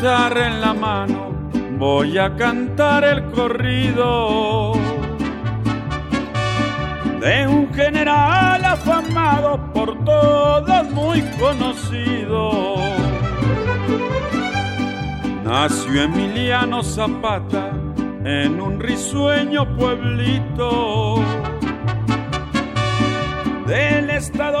En la mano voy a cantar el corrido de un general afamado por todos muy conocido. Nació Emiliano Zapata en un risueño pueblito del estado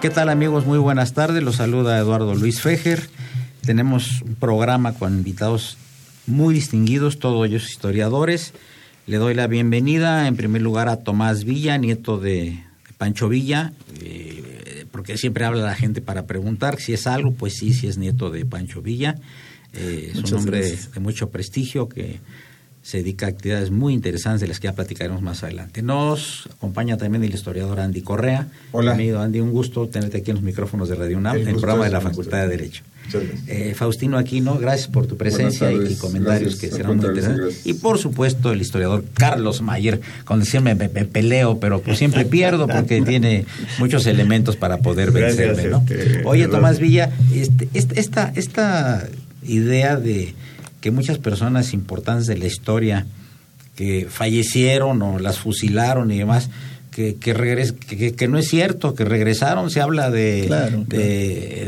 ¿Qué tal amigos? Muy buenas tardes. Los saluda Eduardo Luis Fejer. Tenemos un programa con invitados muy distinguidos, todos ellos historiadores. Le doy la bienvenida en primer lugar a Tomás Villa, nieto de Pancho Villa, eh, porque siempre habla la gente para preguntar si es algo, pues sí, si es nieto de Pancho Villa. Eh, es un hombre de, mucho prestigio que se dedica a actividades muy interesantes de las que ya platicaremos más adelante. Nos acompaña también el historiador Andy Correa. Hola. Amigo Andy, un gusto tenerte aquí en los micrófonos de Radio UNAM, en el programa de la Facultad de Derecho. Eh, Faustino Aquino, gracias por tu presencia y, comentarios que serán muy interesantes. Y por supuesto el historiador Carlos Mayer, con siempre me, me, peleo, pero pues siempre pierdo porque tiene muchos elementos para poder vencerme. ¿no? Este, Oye, Tomás Villa, este, esta, esta idea de que muchas personas importantes de la historia que fallecieron o las fusilaron y demás, que, que, que, no es cierto, que regresaron. Se habla de,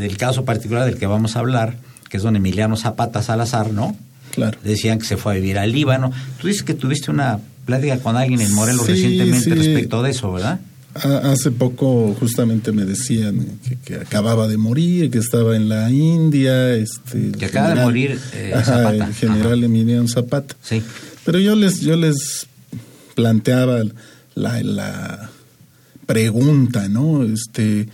del caso particular del que vamos a hablar, que es don Emiliano Zapata Salazar, ¿no? Claro. Decían que se fue a vivir al Líbano. Tú dices que tuviste una plática con alguien en Morelos recientemente respecto de eso, ¿verdad? Hace poco justamente me decían que, acababa de morir, que estaba en la India. Este, que acaba de morir eh, Zapata. El general Emiliano Zapata. Sí. Pero yo les, yo les planteaba la, la pregunta, ¿no? Este,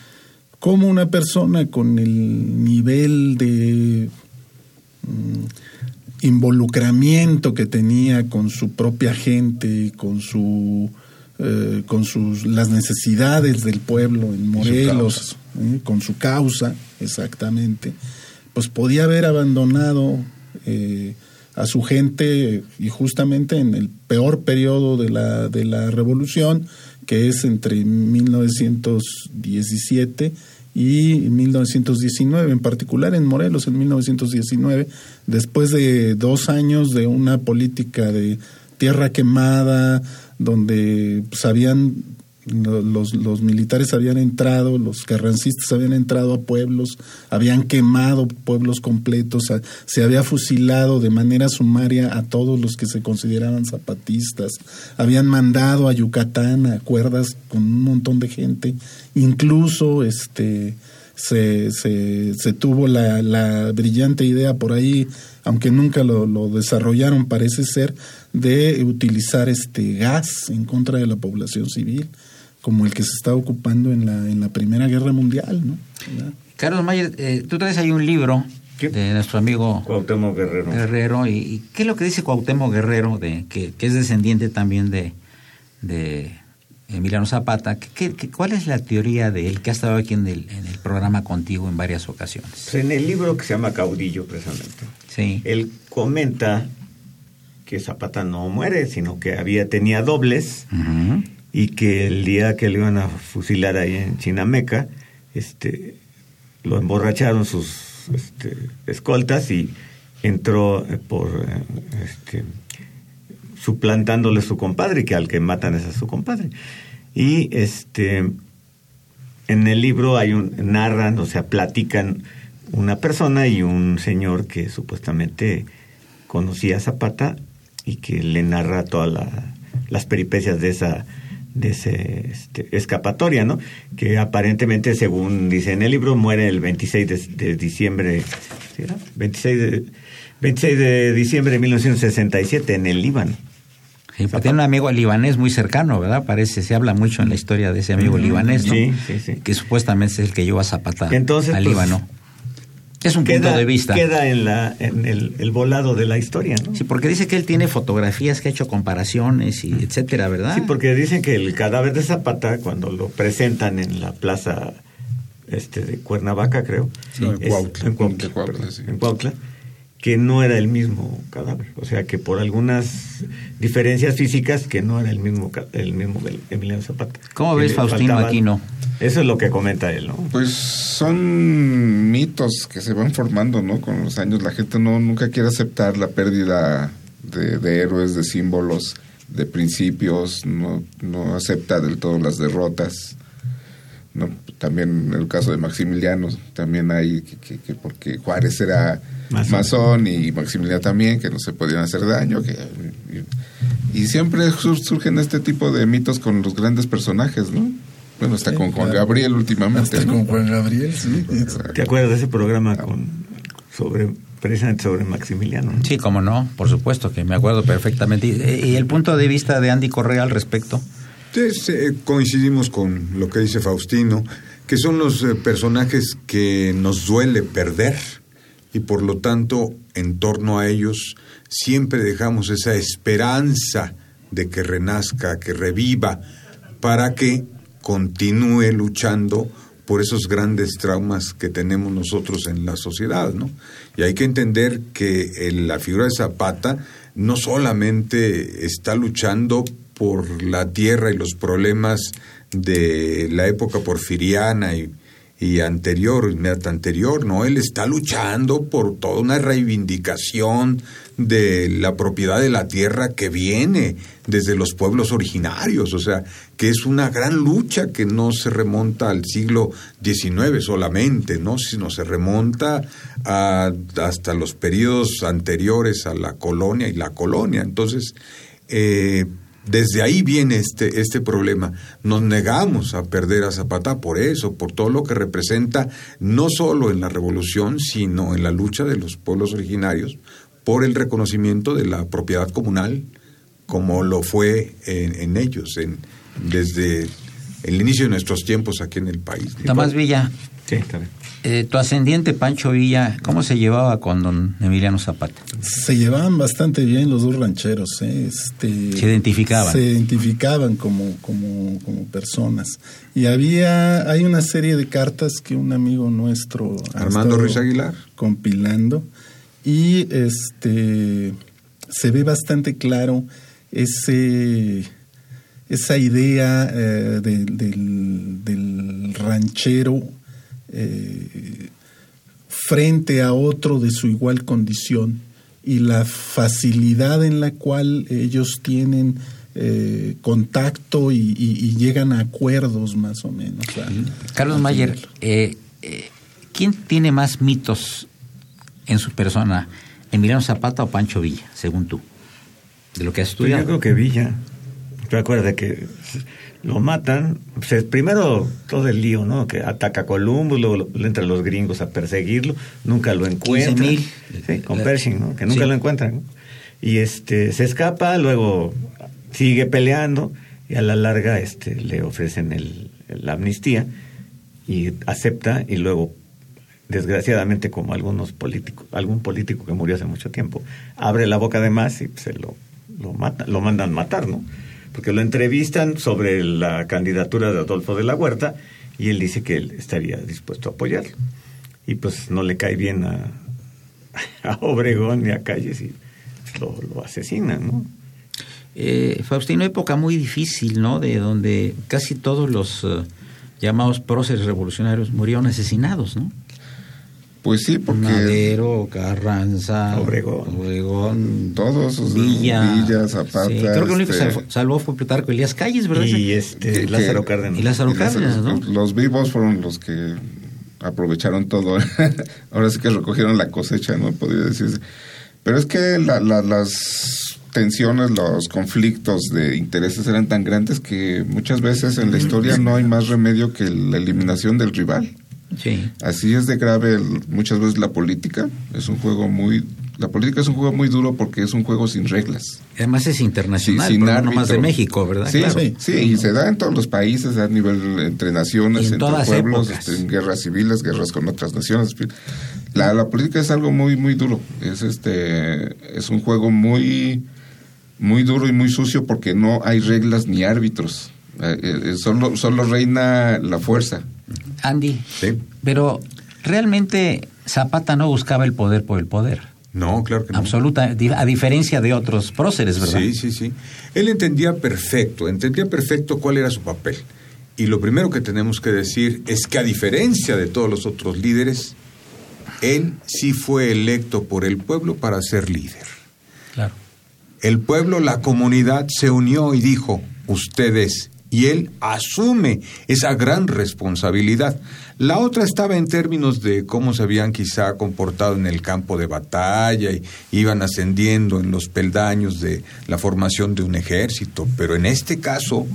¿Cómo una persona con el nivel de mm, involucramiento que tenía con su propia gente, con su eh, con sus las necesidades del pueblo en Morelos, ¿eh? con su causa, exactamente, pues podía haber abandonado eh, a su gente y justamente en el peor periodo de la, de la revolución, que es entre 1917 y 1919, en particular en Morelos en 1919, después de dos años de una política de tierra quemada, donde pues, los, los, militares habían entrado, los carrancistas habían entrado a pueblos, habían quemado pueblos completos, se había fusilado de manera sumaria a todos los que se consideraban zapatistas, habían mandado a Yucatán a cuerdas con un montón de gente, incluso este se, se, se tuvo la, la, brillante idea por ahí, aunque nunca lo, lo desarrollaron, parece ser, de utilizar este gas en contra de la población civil, como el que se está ocupando en la, en la Primera Guerra Mundial, ¿no? Carlos Mayer, eh, tú traes ahí un libro de nuestro amigo Cuauhtémoc Guerrero. Guerrero y, ¿qué es lo que dice Cuauhtémoc Guerrero, de, que, es descendiente también de, de Emiliano Zapata. ¿Qué, cuál es la teoría de él que ha estado aquí en el, en el programa contigo en varias ocasiones? Pues en el libro que se llama Caudillo, precisamente, sí. él comenta que Zapata no muere, sino que había tenía dobles y que el día que le iban a fusilar ahí en Chinameca, este, lo emborracharon sus este, escoltas y entró eh, por eh, este, suplantándole su compadre, que al que matan es a su compadre. Y este en el libro hay un narran, o sea, platican una persona y un señor que supuestamente conocía a Zapata y que le narra todas las peripecias de esa de ese este, escapatoria, ¿no? Que aparentemente, según dice en el libro, muere el 26 de, diciembre, ¿sí 26 de, 26 de diciembre de 1967 en el Líbano. Sí, tiene un amigo libanés muy cercano, ¿verdad? Parece, se habla mucho en la historia de ese amigo libanés, ¿no? Sí, sí, sí. Que supuestamente es el que lleva a Zapata Entonces, al pues, Líbano. Es un queda, punto de vista. Queda en, la, en el, volado de la historia, ¿no? Sí, porque dice que él tiene fotografías, que ha hecho comparaciones y etcétera, ¿verdad? Sí, porque dicen que el cadáver de Zapata, cuando lo presentan en la plaza este de Cuernavaca, creo. en Cuautla. En Cuautla, en Cuautla que no era el mismo cadáver, o sea que por algunas diferencias físicas que no era el mismo el mismo Emiliano Zapata. ¿Cómo ves Faustino Aquino? Eso es lo que comenta él, ¿no? Pues son mitos que se van formando, ¿no? Con los años la gente no nunca quiere aceptar la pérdida de, de héroes, de símbolos, de principios, no, no acepta del todo las derrotas. ¿No? También en el caso de Maximiliano, también hay que, que porque Juárez era masón. y Maximiliano también, que no se podían hacer daño. Que, y, siempre surgen este tipo de mitos con los grandes personajes, ¿no? Bueno, está con Juan Gabriel últimamente. Está con Juan Gabriel, sí. ¿Te acuerdas de ese programa con sobre precisamente sobre Maximiliano? Sí, como no, por supuesto que me acuerdo perfectamente. ¿Y, el punto de vista de Andy Correa al respecto? Sí, coincidimos con lo que dice Faustino, que son los eh, personajes que nos duele perder y por lo tanto en torno a ellos siempre dejamos esa esperanza de que renazca, que reviva, para que continúe luchando por esos grandes traumas que tenemos nosotros en la sociedad, ¿no? Y hay que entender que la figura de Zapata no solamente está luchando por la tierra y los problemas de la época porfiriana y, anterior, inmediata anterior, ¿no? Él está luchando por toda una reivindicación de la propiedad de la tierra que viene desde los pueblos originarios, o sea, que es una gran lucha que no se remonta al siglo XIX solamente, ¿no? Sino se remonta a, hasta los periodos anteriores a la colonia y la colonia. Entonces, eh, desde ahí viene este, este problema. Nos negamos a perder a Zapata por eso, por todo lo que representa, no solo en la revolución, sino en la lucha de los pueblos originarios por el reconocimiento de la propiedad comunal, como lo fue en, ellos, en, desde el inicio de nuestros tiempos aquí en el país. Tomás Villa, sí, está bien. Eh, tu ascendiente Pancho Villa, ¿cómo se llevaba con don Emiliano Zapata? Se llevaban bastante bien los dos rancheros. ¿eh? Este, se identificaban. Se identificaban como, como, como, personas. Y había, hay una serie de cartas que un amigo nuestro... Armando Ruiz Aguilar. Compilando. Y este se ve bastante claro ese esa idea eh, del, del ranchero eh, frente a otro de su igual condición y la facilidad en la cual ellos tienen eh, contacto y, llegan a acuerdos más o menos. Carlos Mayer, eh, ¿quién tiene más mitos en su persona, Emiliano Zapata o Pancho Villa, según tú? De lo que has estudiado. yo creo que Villa. Recuerda que lo matan. Pues, primero todo el lío, ¿no? Que ataca a Columbus, luego le entran los gringos a perseguirlo, nunca lo encuentran. Sí, con Pershing, ¿no? Que nunca lo encuentran. Y este se escapa, luego sigue peleando y a la larga este le ofrecen el, la amnistía y acepta y luego desgraciadamente como algunos políticos, algún político que murió hace mucho tiempo, abre la boca de más y se lo lo mata, lo mandan matar, ¿no? Porque lo entrevistan sobre la candidatura de Adolfo de la Huerta y él dice que él estaría dispuesto a apoyarlo. Y pues no le cae bien a, a Obregón ni a Calles y lo, lo asesinan, ¿no? Eh, Faustino, época muy difícil, ¿no? De donde casi todos los eh, llamados próceres revolucionarios murieron asesinados, ¿no? Pues sí, porque... Madero, Carranza, Obregón, Obregón todos, Villa, Villa Zapata. Sí, creo que el único que este, salvó, salvó fue Plutarco Elías Calles, ¿verdad? Y este, Que- Lázaro Cárdenas. Y Lázaro Cárdenas, ¿no? los, los vivos fueron los que aprovecharon todo. Ahora sí que recogieron la cosecha, no podría decirse. Pero es que la- la- las tensiones, los conflictos de intereses eran tan grandes que muchas veces en la historia no hay más remedio que la eliminación del rival. Sí. Así es de grave el- muchas veces la política. Es un juego muy... La política es un juego muy duro porque es un juego sin reglas. Además es internacional, Sí, sin pero no más de. México, ¿verdad? Sí, Claro. sí, y se da en todos los países, a nivel entre naciones, en entre pueblos, en guerras civiles, guerras con otras naciones. La, la política es algo muy, muy duro. Es este, es un juego muy, muy duro y muy sucio porque no hay reglas ni árbitros. Eh, eh, solo, solo reina la fuerza. Andy, Sí. pero realmente Zapata no buscaba el poder por el poder. No, claro que no. Absoluta, a diferencia de otros próceres, ¿verdad? Sí, sí, sí. Él entendía perfecto, entendía perfecto cuál era su papel. Y lo primero que tenemos que decir es que a diferencia de todos los otros líderes, él sí fue electo por el pueblo para ser líder. Claro. El pueblo, la comunidad se unió y dijo, ustedes, y él asume esa gran responsabilidad. La otra estaba en términos de cómo se habían quizá comportado en el campo de batalla y iban ascendiendo en los peldaños de la formación de un ejército, pero en este caso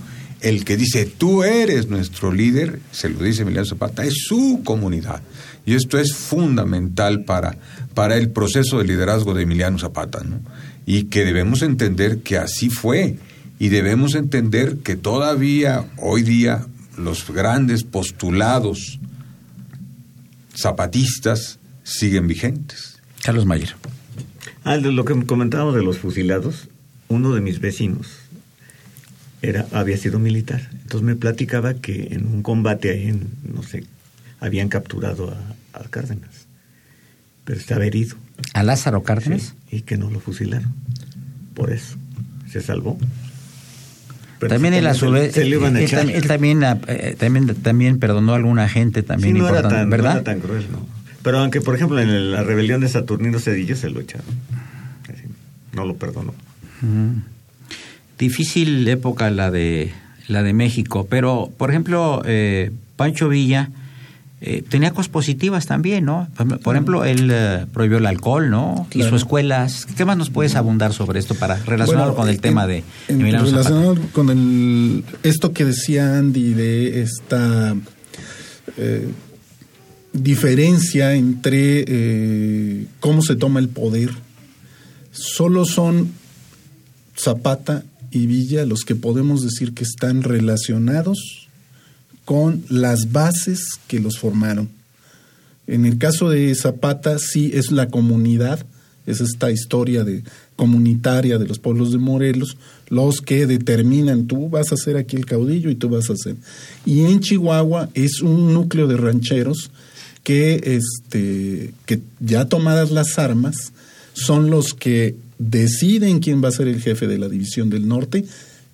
el que dice tú eres nuestro líder, se lo dice Emiliano Zapata, es su comunidad. Y esto es fundamental para, para el proceso de liderazgo de Emiliano Zapata, ¿no? Y que debemos entender que así fue. Y debemos entender que todavía hoy día los grandes postulados zapatistas siguen vigentes. Carlos Mayer. Ah, de lo que comentábamos de los fusilados, uno de mis vecinos era, había sido militar. Entonces me platicaba que en un combate ahí en, no sé, habían capturado a, a Cárdenas. Pero estaba herido. ¿A Lázaro Cárdenas? Sí, y que no lo fusilaron. Por eso. Se salvó. Pero también sí, él a su vez, Se le iban a él, echar. él también, eh, también, también perdonó a alguna gente también Sí, no era, tan, no ¿verdad? era tan cruel, ¿no? Pero aunque, por ejemplo, en la rebelión de Saturnino Cedillo se lo echaron. No lo perdonó. Difícil época la de la de México, pero por ejemplo eh, Pancho Villa eh, tenía cosas positivas también, ¿no? Por- Por ejemplo, él eh, prohibió el alcohol, ¿no? Claro. Hizo escuelas. ¿Qué más nos puedes abundar sobre esto para relacionarlo Bueno, con el en- tema de Zapata? relacionado con el esto que decía Andy de esta eh, diferencia entre eh, cómo se toma el poder solo son Zapata y Villa los que podemos decir que están relacionados con las bases que los formaron. En el caso de Zapata sí es la comunidad, es esta historia de comunitaria de los pueblos de Morelos, los que determinan tú vas a ser aquí el caudillo y tú vas a ser. Y en Chihuahua es un núcleo de rancheros que este que ya tomadas las armas son los que deciden quién va a ser el jefe de la división del norte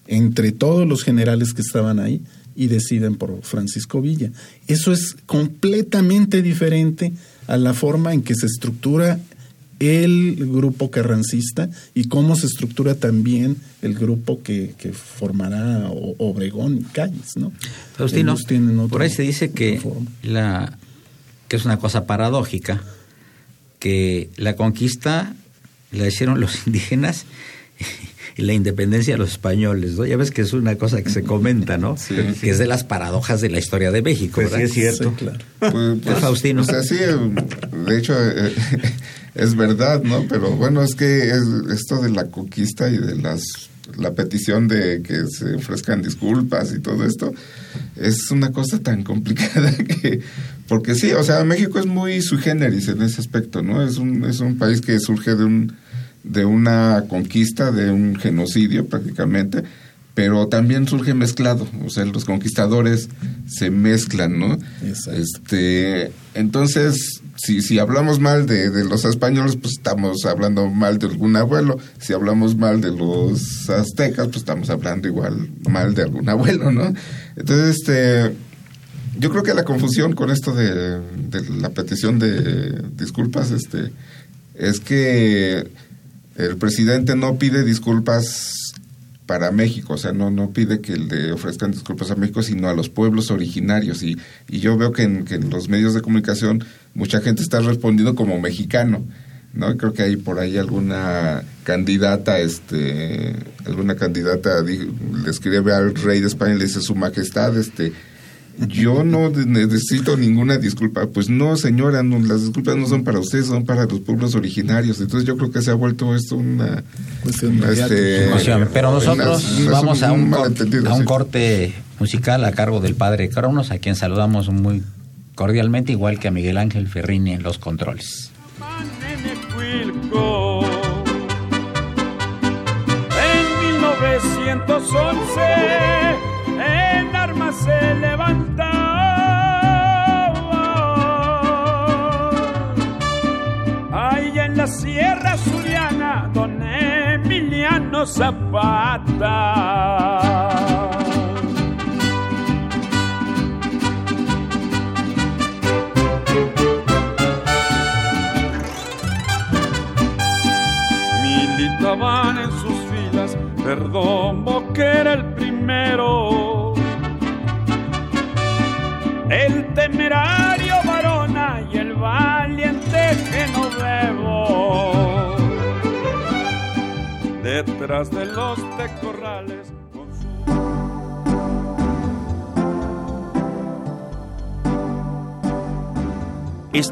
entre todos los generales que estaban ahí y deciden por Francisco Villa. Eso es completamente diferente a la forma en que se estructura el grupo carrancista y cómo se estructura también el grupo que, que formará Obregón y Calles, ¿no? Faustino, por ahí se dice que la que es una cosa paradójica que la conquista la hicieron los indígenas la independencia de los españoles, ¿no? Ya ves que es una cosa que se comenta, ¿no? que es de las paradojas de la historia de México, Pues sí ¿verdad? es cierto. Sí, claro. Pues, pues, Faustino. O sea, sí, eh, de hecho, eh, es verdad, ¿no? Pero bueno, es que es esto de la conquista y de las la petición de que se ofrezcan disculpas y todo esto es una cosa tan complicada que porque sí, o sea, México es muy sui generis en ese aspecto, ¿no? Es un es un país que surge de un de una conquista, de un genocidio prácticamente, pero también surge mezclado, o sea, los conquistadores se mezclan, ¿no? Este, entonces, si, si hablamos mal de, de, los españoles, pues estamos hablando mal de algún abuelo, si hablamos mal de los aztecas, pues estamos hablando igual mal de algún abuelo, ¿no? Entonces, este, yo creo que la confusión con esto de, de la petición de disculpas, este, es que el presidente no pide disculpas para México, o sea, no, no pide que le ofrezcan disculpas a México, sino a los pueblos originarios. Y, y yo veo que en, que en los medios de comunicación mucha gente está respondiendo como mexicano. ¿no? Creo que hay por ahí alguna candidata, este, alguna candidata le escribe al rey de España y le dice, Su Majestad, este, yo no necesito ninguna disculpa. Pues no, señora, no, las disculpas no son para ustedes, son para los pueblos originarios. Entonces yo creo que se ha vuelto esto una cuestión. Este, pero nosotros vamos a un, a un corte musical a cargo del padre Cronos, a quien saludamos muy cordialmente, igual que a Miguel Ángel Ferrini en los controles. En 1911 en armas se levanta. Ahí en la Sierra Suriana, don Emiliano Zapata.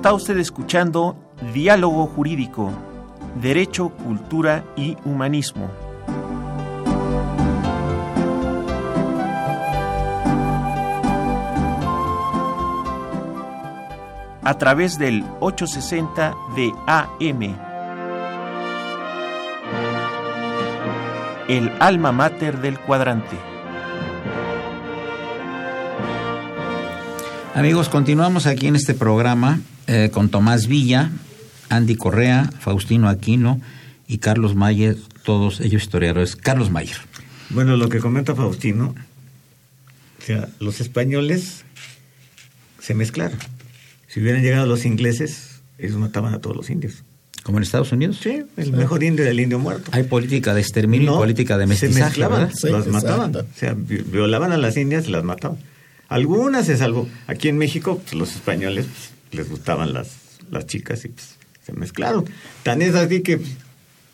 Está usted escuchando Diálogo Jurídico, Derecho, Cultura y Humanismo. a través del 860 de AM. El alma mater del cuadrante. Amigos, continuamos aquí en este programa eh, con Tomás Villa, Andy Correa, Faustino Aquino y Carlos Mayer, todos ellos historiadores. Carlos Mayer. Bueno, lo que comenta Faustino, o sea, los españoles se mezclaron si hubieran llegado los ingleses, ellos mataban a todos los indios. ¿Como en Estados Unidos? Sí, el mejor indio era el indio muerto. Hay política de exterminio y política de mestizaje, Se mezclaban, las mataban. O sea, violaban a las indias y las mataban. Algunas se salvó. Aquí en México, pues, los españoles pues, les gustaban las, las chicas y pues, se mezclaron. Tan es así que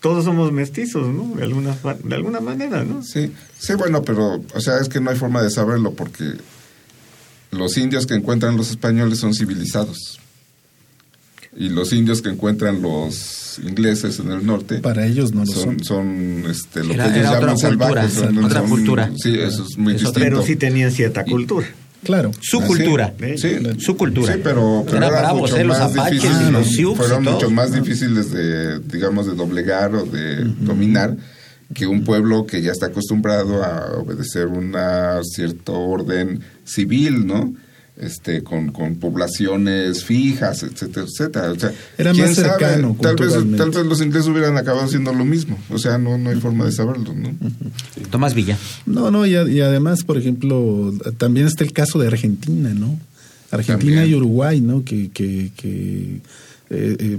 todos somos mestizos, ¿no? De alguna, de alguna manera, ¿no? Sí, sí, bueno, pero, o sea, es que no hay forma de saberlo porque los indios que encuentran los españoles son civilizados. Y los indios que encuentran los ingleses en el norte para ellos no lo son son, este, lo que ellos llaman salvajes otra cultura sí eso es muy distinto pero sí tenían cierta cultura Claro. Su cultura. Sí, su cultura. Sí, pero, pero era, era mucho ¿eh? más los apaches, difícil, los sioux fueron mucho más difíciles de, digamos, de doblegar o de dominar que un pueblo que ya está acostumbrado a obedecer una cierto orden civil, ¿no? Este, con, con poblaciones fijas, etcétera, etcétera. O sea, Era más cercano. Tal vez, tal vez los ingleses hubieran acabado haciendo lo mismo. O sea, no, no hay forma de saberlo, ¿no? Tomás Villa. No, no, y, y, además, por ejemplo, también está el caso de Argentina, ¿no? Argentina también. y Uruguay, ¿no? Que, que, que eh, eh,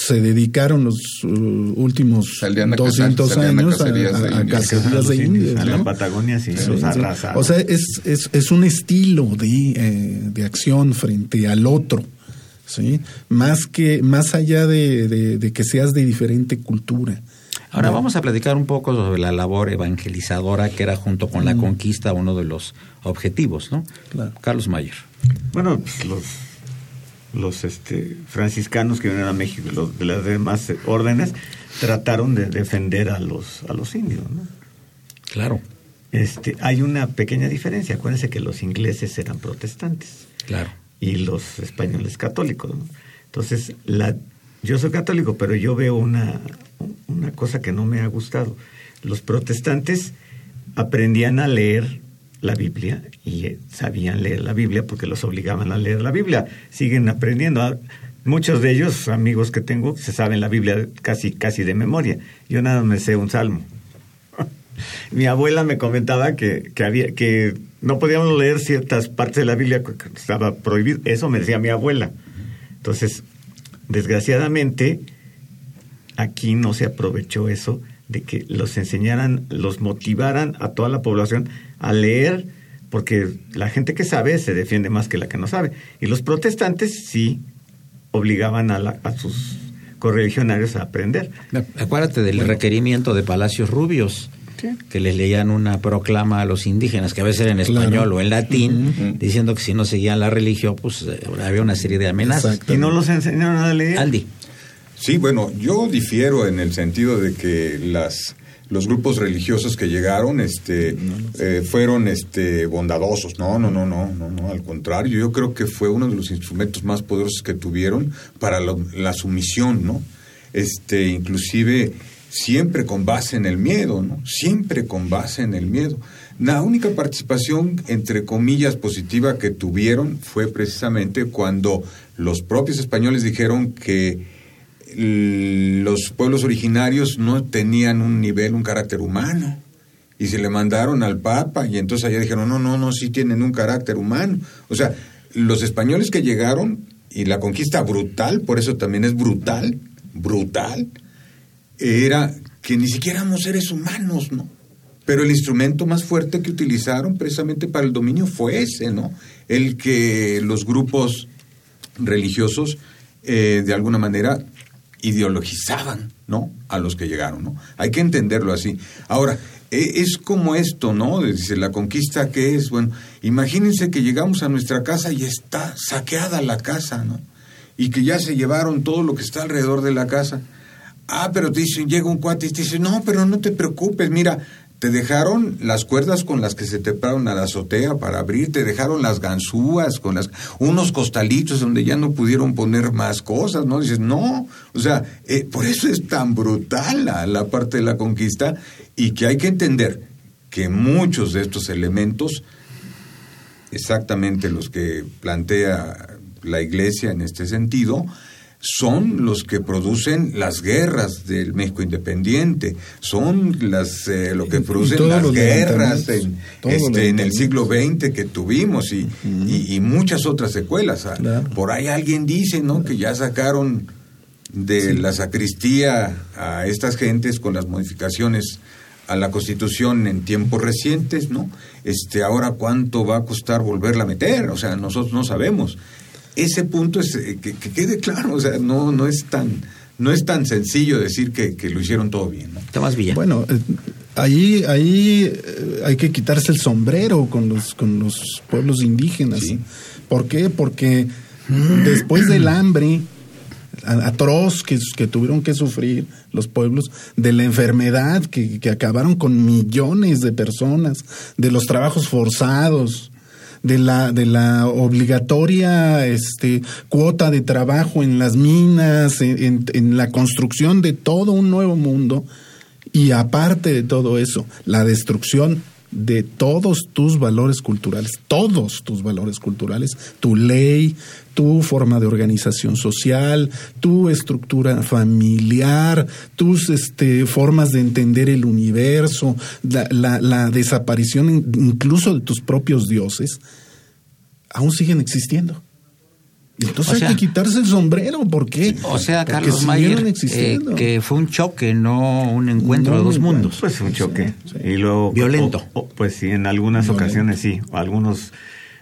se dedicaron los uh, últimos salían 200 a años a cacerías de a, a, cacerías de indios. A la Patagonia sí, sí, los arrasaron. O sea, es, es, es un estilo de, eh, de acción frente al otro. ¿sí? Más, que, más allá de, de, de que seas de diferente cultura. Ahora no. vamos a platicar un poco sobre la labor evangelizadora que era junto con la mm. conquista uno de los objetivos, ¿no? Claro. Carlos Mayer. Bueno, pues los los este, franciscanos que vinieron a México, los de las demás órdenes, trataron de defender a los, a los indios. ¿no? Claro. Este, hay una pequeña diferencia. Acuérdense que los ingleses eran protestantes. Claro. Y los españoles católicos. ¿no? Entonces, la, yo soy católico, pero yo veo una, una cosa que no me ha gustado. Los protestantes aprendían a leer la Biblia y eh, sabían leer la Biblia porque los obligaban a leer la Biblia. Siguen aprendiendo. Ah, muchos de ellos, amigos que tengo, se saben la Biblia casi, casi de memoria. Yo nada me sé un salmo. Mi abuela me comentaba que, que, había, que no podíamos leer ciertas partes de la Biblia porque estaba prohibido. Eso me decía mi abuela. Entonces, desgraciadamente, aquí no se aprovechó eso de que los enseñaran, los motivaran a toda la población a leer, porque la gente que sabe se defiende más que la que no sabe. Y los protestantes sí obligaban a, a sus correligionarios a aprender. Acuérdate del requerimiento de Palacios Rubios. que les leían una proclama a los indígenas, que a veces era en español o en latín, diciendo que si no seguían la religión, pues eh, había una serie de amenazas. Y no los enseñaron a leer. Aldi. Sí, bueno, yo difiero en el sentido de que las los grupos religiosos que llegaron este eh, fueron este bondadosos. No no no no no no al contrario. Yo creo que fue uno de los instrumentos más poderosos que tuvieron para la sumisión no este inclusive siempre con base en el miedo no siempre con base en el miedo. La única participación entre comillas positiva que tuvieron fue precisamente cuando los propios españoles dijeron que los pueblos originarios no tenían un nivel, un carácter humano. Y se le mandaron al Papa y entonces allá dijeron, no, no, no, sí tienen un carácter humano. O sea, los españoles que llegaron y la conquista brutal, por eso también es brutal, brutal, era que ni siquiera éramos seres humanos, ¿no? Pero el instrumento más fuerte que utilizaron precisamente para el dominio fue ese, ¿no? El que los grupos religiosos, eh, de alguna manera, ideologizaban, ¿no? A los que llegaron, ¿no? Hay que entenderlo así. Ahora, e, es como esto, ¿no? Dice, la conquista que es, bueno, imagínense que llegamos a nuestra casa y está saqueada la casa, ¿no? Y que ya se llevaron todo lo que está alrededor de la casa. Ah, pero te dicen, llega un cuate y te dice, no, pero no te preocupes, mira, te dejaron las cuerdas con las que se te pararon a la azotea para abrir, te dejaron las ganzúas con las unos costalitos donde ya no pudieron poner más cosas, ¿no? Dices, no, o sea, eh, por eso es tan brutal la, la parte de la conquista y que hay que entender que muchos de estos elementos, exactamente los que plantea la Iglesia en este sentido, son los que producen las guerras del México independiente, son las eh, lo que producen las guerras en, este, en el siglo XX que tuvimos y, y, muchas otras secuelas. Ah, por ahí alguien dice ¿no? que ya sacaron de la sacristía a estas gentes con las modificaciones a la Constitución en tiempos recientes, ¿no? Este, ahora cuánto va a costar volverla a meter, o sea, nosotros no sabemos ese punto es eh, que, quede claro, o sea, no, no es tan no es tan sencillo decir que, lo hicieron todo bien. ¿no? bien. Bueno, eh, ahí, ahí eh, hay que quitarse el sombrero con los, con los pueblos indígenas. ¿Por qué? Porque después del hambre atroz que, que, tuvieron que sufrir los pueblos, de la enfermedad que, que acabaron con millones de personas, de los trabajos forzados, de la, de la obligatoria este, cuota de trabajo en las minas, en, en la construcción de todo un nuevo mundo, y aparte de todo eso, la destrucción de todos tus valores culturales, todos tus valores culturales, tu ley, tu forma de organización social, tu estructura familiar, tus este, formas de entender el universo, la, la desaparición incluso de tus propios dioses, aún siguen existiendo. Entonces hay que quitarse el sombrero, ¿por qué? O sea, Carlos Mayer, eh, que fue un choque, no un encuentro de dos mundos. Pues un choque. Y luego, Violento. pues sí, en algunas ocasiones sí. Algunos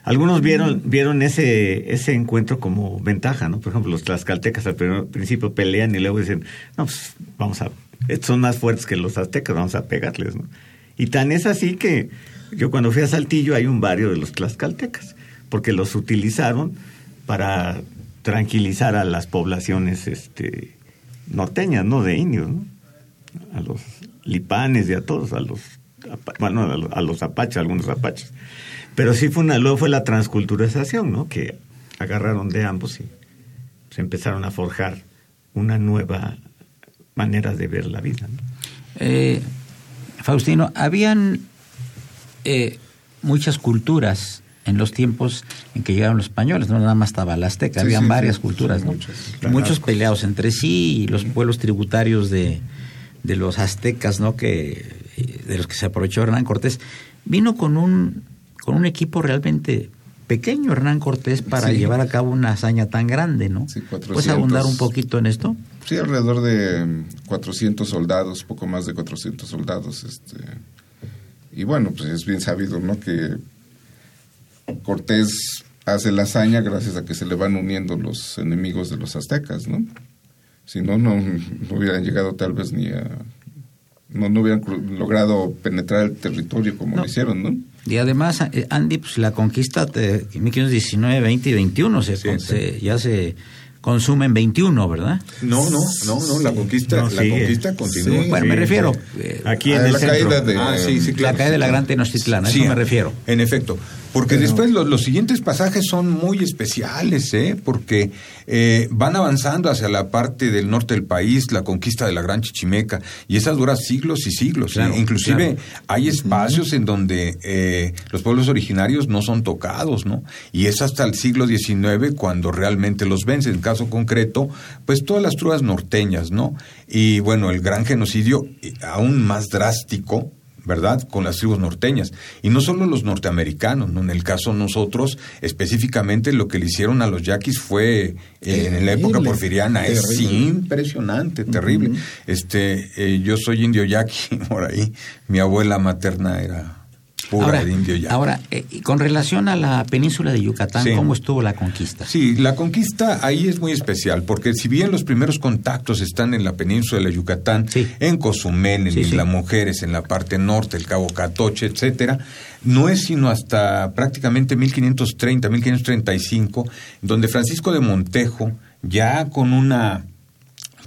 algunos vieron vieron ese ese encuentro como ventaja, ¿no? Por ejemplo, los tlaxcaltecas al principio pelean y luego dicen, no, pues vamos a, son más fuertes que los aztecas, vamos a pegarles, ¿no? Y tan es así que yo cuando fui a Saltillo hay un barrio de los tlaxcaltecas, porque los utilizaron para tranquilizar a las poblaciones este, norteñas, ¿no? De indios. A los lipanes y a todos, a los, bueno, a los, apaches, algunos apaches. Pero sí fue una, luego fue la transculturización, ¿no? Que agarraron de ambos y se empezaron a forjar una nueva manera de ver la vida. Eh, Faustino, habían eh, muchas culturas en los tiempos en que llegaron los españoles, no nada más estaba la azteca, habían varias culturas, muchos peleados entre sí y los pueblos tributarios de, de los aztecas, ¿no? que de los que se aprovechó Hernán Cortés, vino con un con un equipo realmente pequeño Hernán Cortés para llevar a cabo una hazaña tan grande, ¿no? Sí, ¿Puedes abundar un poquito en esto? Sí, alrededor de 400 soldados, poco más de 400 soldados. Este, y bueno, pues es bien sabido, ¿no? Que Cortés hace la hazaña gracias a que se le van uniendo los enemigos de los aztecas, ¿no? Si no, no, hubieran llegado tal vez ni a... No, no hubieran logrado penetrar el territorio como lo hicieron, ¿no? Y además, eh, Andy, pues la conquista de 1519, 20 y 21 se, ya se consume en 21, ¿verdad? No, no, no, no, la conquista, la conquista continúa. bueno, me refiero eh, aquí en la caída de ah, la caída de la Gran Tenochtitlán, a eso me refiero. En efecto, porque después los, siguientes pasajes son muy especiales, ¿eh? porque eh, van avanzando hacia la parte del norte del país, la conquista de la Gran Chichimeca, y esa dura siglos y siglos. ¿eh? Inclusive hay espacios en donde eh, los pueblos originarios no son tocados, ¿no? Y es hasta el siglo XIX cuando realmente los vence. En caso concreto, pues todas las trubas norteñas, ¿no? Y bueno, el gran genocidio aún más drástico ¿verdad? Con las tribus norteñas. Y no solo los norteamericanos, ¿no? En el caso nosotros, específicamente lo que le hicieron a los yaquis fue, eh, en la época porfiriana, es impresionante, terrible. Este, eh, yo soy indio yaqui, por ahí, mi abuela materna era ahora, Ahora, eh, con relación a la península de Yucatán, ¿cómo estuvo la conquista? Sí, la conquista ahí es muy especial, porque si bien los primeros contactos están en la península de Yucatán, en Cozumel, en Isla Mujeres, en la parte norte, el Cabo Catoche, etcétera, no es sino hasta prácticamente 1530, 1535, donde Francisco de Montejo, ya con una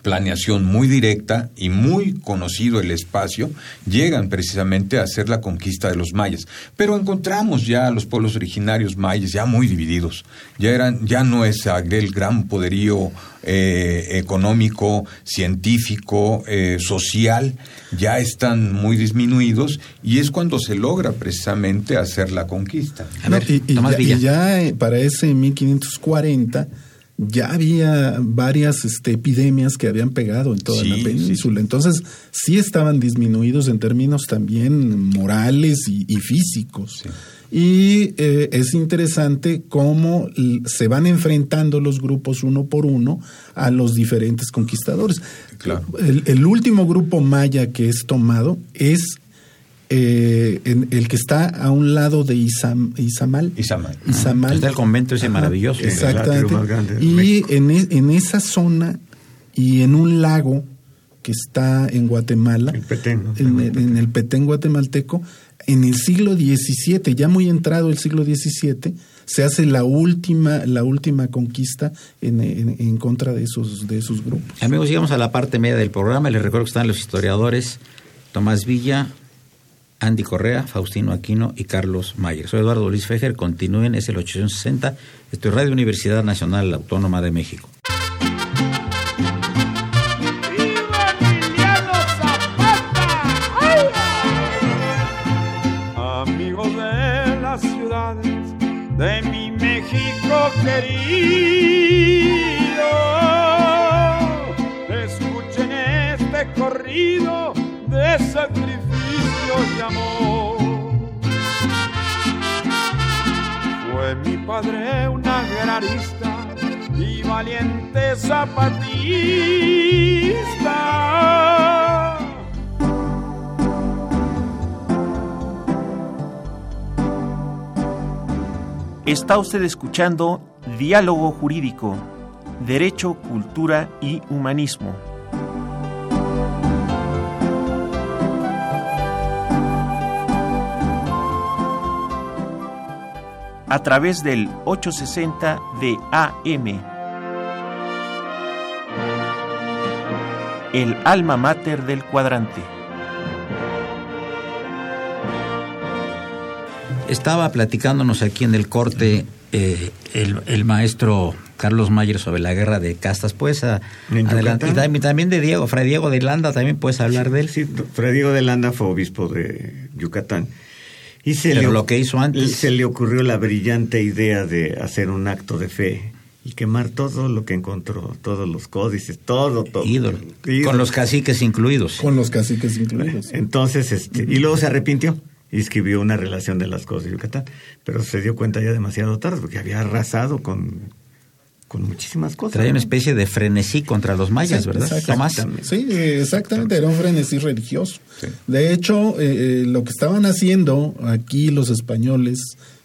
planeación muy directa y muy conocido el espacio, llegan precisamente a hacer la conquista de los mayas. Pero encontramos ya a los pueblos originarios mayas ya muy divididos. Ya, eran, ya no es el gran poderío eh, económico, científico, eh, social, ya están muy disminuidos y es cuando se logra precisamente hacer la conquista. y, ya, eh, para ese 1540 ya había varias este, epidemias que habían pegado en toda la península. Entonces, sí estaban disminuidos en términos también morales y, físicos. Y eh, es interesante cómo se van enfrentando los grupos uno por uno a los diferentes conquistadores. El, el, último grupo maya que es tomado es eh, en el que está a un lado de Isam, Izamal. Izamal. Izamal. Está el convento ese maravilloso. Exactamente. Y en, e, en, esa zona y en un lago que está en Guatemala, el Petén, en, el Petén guatemalteco, en el siglo XVII, ya muy entrado el siglo XVII, se hace la última, la última conquista en, en, contra de esos, de esos grupos. Amigos, llegamos a la parte media del programa. Les recuerdo que están los historiadores Tomás Villa, Andy Correa, Faustino Aquino y Carlos Mayer. Soy Eduardo Luis Fejer, continúen, es el 860, estoy Radio Universidad Nacional Autónoma de México. Amigos de las ciudades de mi México querido, escuchen este corrido de sacrificio y amor. Fue mi padre un agrarista y valiente zapatista. Está usted escuchando Diálogo Jurídico, Derecho, Cultura y Humanismo. A través del 860 de AM. El alma mater del cuadrante. Estaba platicándonos aquí en el corte eh, el, maestro Carlos Mayer sobre la guerra de castas. Pues adelante. Y también, de Diego, Fray Diego de Landa, también puedes hablar de él. Sí, Fray Diego de Landa fue obispo de Yucatán. Y se Pero le, lo que hizo antes. Se le ocurrió la brillante idea de hacer un acto de fe y quemar todo lo que encontró, todos los códices, todo, todo. Ídolo. Con los caciques incluidos. Con los caciques incluidos. Entonces, este, y luego se arrepintió y escribió una relación de las cosas de Yucatán, pero se dio cuenta ya demasiado tarde porque había arrasado con, con muchísimas cosas. Traía una especie de frenesí contra los mayas, Sí, ¿verdad? exactamente. Sí, exactamente, era un frenesí religioso. De hecho, eh, eh, lo que estaban haciendo aquí los españoles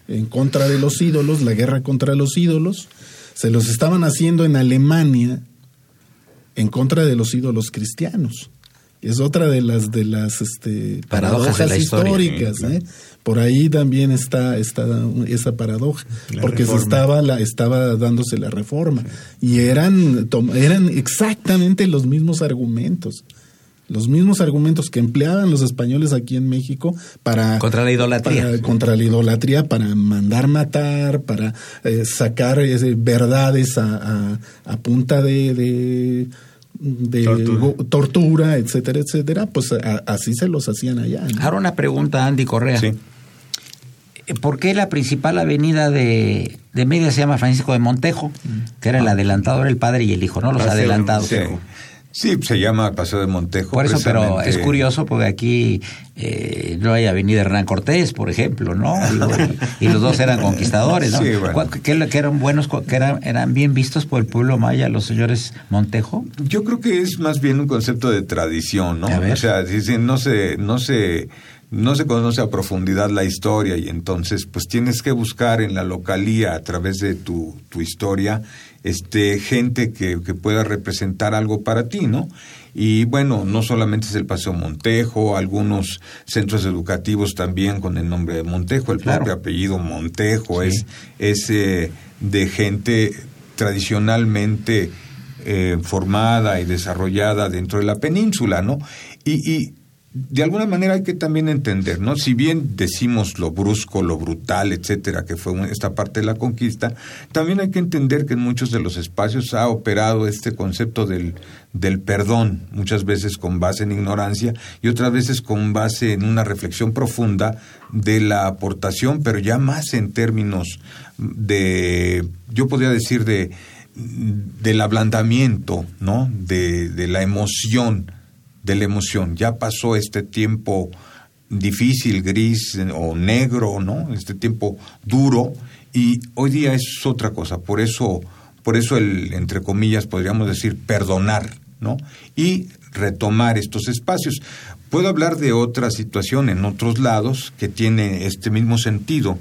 en contra de los ídolos, la guerra contra los ídolos, se los estaban haciendo en Alemania en contra de los ídolos cristianos. Es otra de las de las este, Paradojas de la historia. históricas. ¿eh? Por ahí también está, está esa paradoja, La porque se estaba la estaba dándose la reforma y eran eran exactamente los mismos argumentos. Los mismos argumentos que empleaban los españoles aquí en México para Contra la idolatría. para- contra la idolatría, para mandar matar, para eh, sacar eh, verdades a, a- a punta de, de, de Tortura. tortura, etcétera, etcétera, pues a- así se los hacían allá. ¿no? Ahora una pregunta, Andy Correa. Sí. ¿Por qué la principal avenida de, de Mérida se llama Francisco de Montejo? Que era el adelantado, era el padre y el hijo, ¿no? Los Paseo adelantados. Sí. Sí, se llama Paseo de Montejo. Por eso, pero es curioso porque aquí eh, no hay Avenida Hernán Cortés, por ejemplo, ¿no? Y, y los dos eran conquistadores, ¿no? Sí, bueno. ¿Cuál- ¿Qué, que eran buenos, que eran, eran bien vistos por el pueblo maya, los señores Montejo? Yo creo que es más bien un concepto de tradición, ¿no? O sea, no se, no se, no se conoce a profundidad la historia y entonces, pues tienes que buscar en la localía a través de tu, tu historia, este, gente que, que pueda representar algo para ti, ¿no? Y bueno, no solamente es el Paseo Montejo, algunos centros educativos también con el nombre de Montejo, el Claro. propio apellido Montejo es, es eh, de gente tradicionalmente eh, formada y desarrollada dentro de la península, ¿no? Y, y de alguna manera hay que también entender, ¿no? Si bien decimos lo brusco, lo brutal, etcétera, que fue esta parte de la conquista, también hay que entender que en muchos de los espacios ha operado este concepto del, del perdón, muchas veces con base en ignorancia y otras veces con base en una reflexión profunda de la aportación, pero ya más en términos de, yo podría decir, de del ablandamiento, ¿no? De, de la emoción, de la emoción. Ya pasó este tiempo difícil, gris o negro, ¿no? Este tiempo duro y hoy día es otra cosa. Por eso, por eso el, entre comillas, podríamos decir perdonar, ¿no? Y retomar estos espacios. Puedo hablar de otra situación en otros lados que tiene este mismo sentido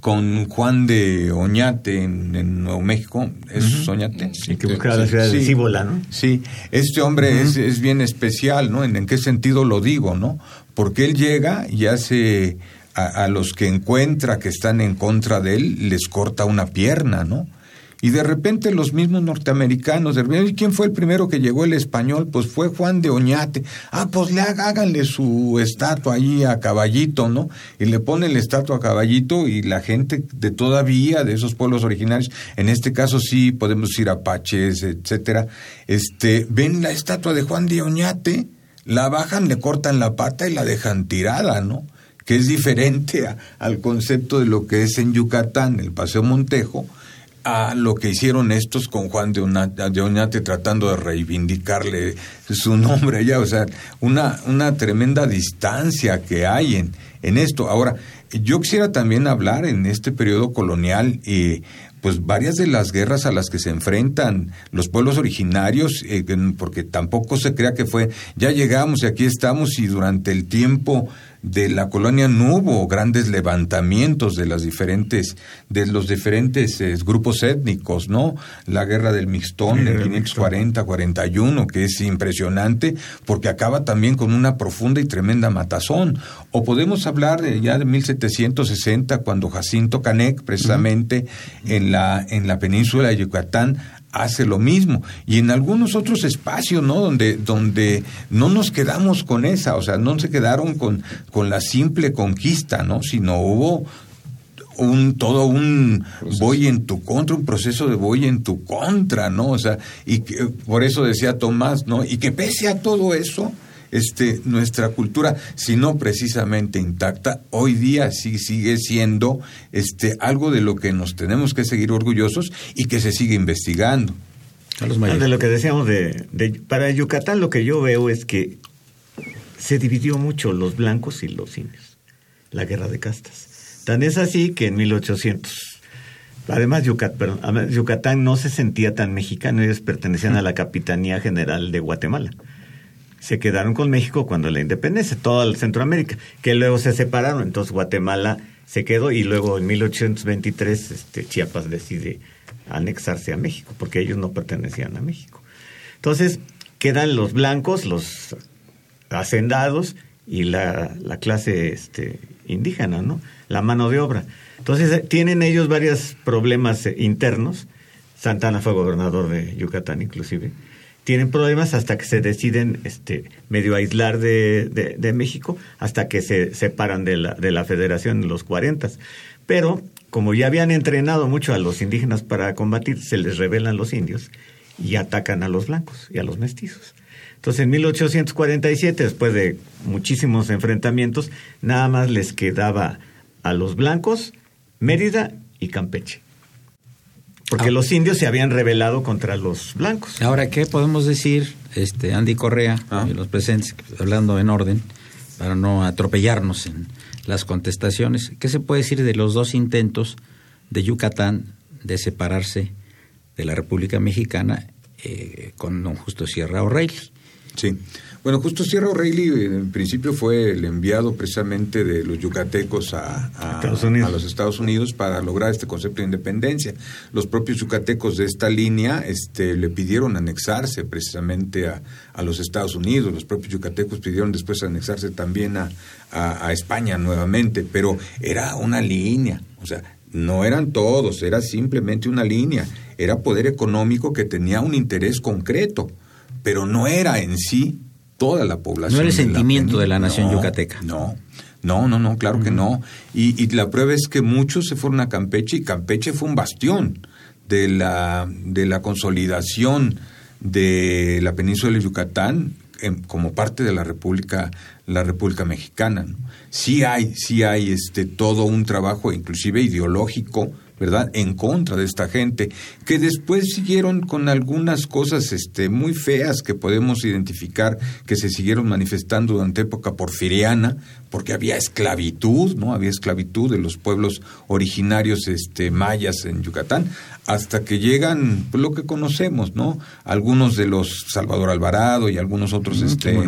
con Juan de Oñate en, en Nuevo México. ¿Es Oñate? Sí, que buscaba la ciudad de Cíbola, ¿no? Sí, este hombre es, es bien especial, ¿no? ¿En, en qué sentido lo digo, no? Porque él llega y hace a, a los que encuentra que están en contra de él, les corta una pierna, ¿no? Y de repente los mismos norteamericanos, ¿y quién fue el primero que llegó el español? Pues fue Juan de Oñate. Ah, pues le háganle su estatua ahí a Caballito, ¿no? Y le ponen la estatua a Caballito y la gente de todavía, de esos pueblos originarios, en este caso sí podemos decir apaches, etcétera, este, ven la estatua de Juan de Oñate, la bajan, le cortan la pata y la dejan tirada, ¿no? Que es diferente a- al concepto de lo que es en Yucatán, el Paseo Montejo, a lo que hicieron estos con Juan de Oñate, tratando de reivindicarle su nombre allá, o sea, una, una tremenda distancia que hay en, en esto. Ahora, yo quisiera también hablar en este periodo colonial y pues varias de las guerras a las que se enfrentan los pueblos originarios, eh, porque tampoco se crea que fue, ya llegamos y aquí estamos y durante el tiempo de la colonia no hubo grandes levantamientos de las diferentes de los diferentes eh, grupos étnicos, ¿no? La guerra del Mixtón en 540, 41, que es impresionante porque acaba también con una profunda y tremenda matazón. O podemos hablar de, ya de 1760 cuando Jacinto Canek precisamente en la en la península de Yucatán hace lo mismo y en algunos otros espacios no donde donde no nos quedamos con esa o sea no se quedaron con con la simple conquista no sino hubo un todo un voy en tu contra, un proceso de voy en tu contra, ¿no? O sea, y que, por eso decía Tomás, ¿no? Y que pese a todo eso, este, nuestra cultura, si no precisamente intacta, hoy día sí sigue siendo este, algo de lo que nos tenemos que seguir orgullosos y que se sigue investigando. De lo que decíamos de, para Yucatán lo que yo veo es que se dividió mucho los blancos y los indios, la guerra de castas. Tan es así que en 1800 Además, Yucatán, Yucatán no se sentía tan mexicano, ellos pertenecían a la Capitanía General de Guatemala. Se quedaron con México cuando la independencia, toda Centroamérica, que luego se separaron, entonces Guatemala se quedó y luego en 1823 este, Chiapas decide anexarse a México, porque ellos no pertenecían a México. Entonces quedan los blancos, los hacendados y la, la clase este, indígena, ¿no? La mano de obra. Entonces, eh, tienen ellos varios problemas eh, internos. Santana fue gobernador de Yucatán, inclusive. Tienen problemas hasta que se deciden este, medio aislar de, México, hasta que se separan de la, de la federación en los 40. Pero, como ya habían entrenado mucho a los indígenas para combatir, se les rebelan los indios y atacan a los blancos y a los mestizos. Entonces, en 1847, después de muchísimos enfrentamientos, nada más les quedaba a los blancos Mérida y Campeche. Porque ah. los indios se habían rebelado contra los blancos. Ahora, ¿qué podemos decir, este Andy Correa ah. y los presentes, hablando en orden, para no atropellarnos en las contestaciones? ¿Qué se puede decir de los dos intentos de Yucatán de separarse de la República Mexicana eh, con don Justo Sierra O'Reilly? Sí. Bueno, justo Sierra O'Reilly en principio fue el enviado precisamente de los yucatecos a, los Estados Unidos para lograr este concepto de independencia. Los propios yucatecos de esta línea este, le pidieron anexarse precisamente a, los Estados Unidos. Los propios yucatecos pidieron después anexarse también a, a España nuevamente, pero era una línea, o sea, no eran todos, era simplemente una línea, era poder económico que tenía un interés concreto, pero no era en sí toda la población. No era el sentimiento de la nación yucateca. No, no, no, no, claro que no. Y, y, la prueba es que muchos se fueron a Campeche y Campeche fue un bastión de la, de la consolidación de la península de Yucatán como parte de la República, la República Mexicana. Sí hay, sí hay este, todo un trabajo, inclusive ideológico, ¿verdad?, en contra de esta gente, que después siguieron con algunas cosas este, muy feas que podemos identificar que se siguieron manifestando durante época porfiriana, porque había esclavitud, ¿no? Había esclavitud de los pueblos originarios este, mayas en Yucatán, hasta que llegan pues, lo que conocemos, ¿no? Algunos de los Salvador Alvarado y algunos otros, mm, este,